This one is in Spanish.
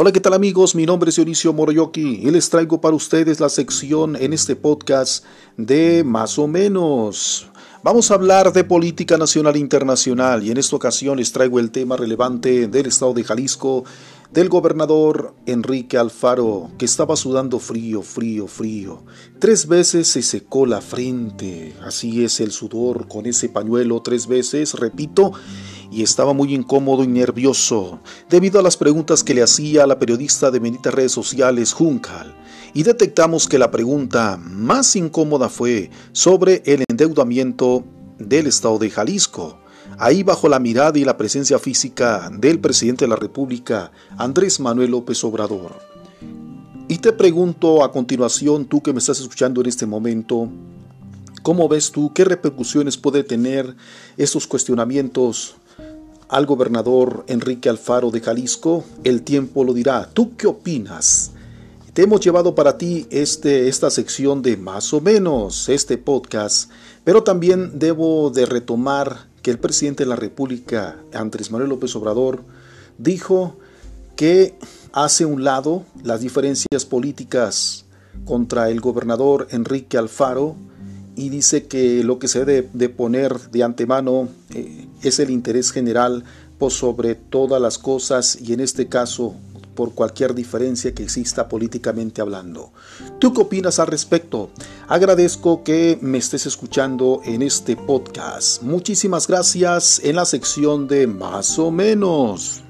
Hola, ¿qué tal amigos? Mi nombre es Dionisio Moroyoki y les traigo para ustedes la sección en este podcast de Más o menos. Vamos a hablar de política nacional e internacional y en esta ocasión les traigo el tema relevante del estado de Jalisco, del gobernador Enrique Alfaro, que estaba sudando frío, frío, frío. Tres veces se secó la frente, así es el sudor con ese pañuelo tres veces, repito, y estaba muy incómodo y nervioso debido a las preguntas que le hacía la periodista de benditas redes sociales Juncal. Y detectamos que la pregunta más incómoda fue sobre el endeudamiento del estado de Jalisco. Ahí bajo la mirada y la presencia física del presidente de la República, Andrés Manuel López Obrador. Y te pregunto a continuación, tú que me estás escuchando en este momento, ¿cómo ves tú qué repercusiones puede tener estos cuestionamientos al gobernador Enrique Alfaro de Jalisco, el tiempo lo dirá. ¿Tú qué opinas? Te hemos llevado para ti este, esta sección de más o menos, este podcast, pero también debo de retomar que el presidente de la República, Andrés Manuel López Obrador, dijo que hace un lado las diferencias políticas contra el gobernador Enrique Alfaro y dice que lo que se debe de poner de antemano eh, es el interés general por sobre todas las cosas y en este caso por cualquier diferencia que exista políticamente hablando. ¿Tú qué opinas al respecto? Agradezco que me estés escuchando en este podcast. Muchísimas gracias en la sección de más o menos.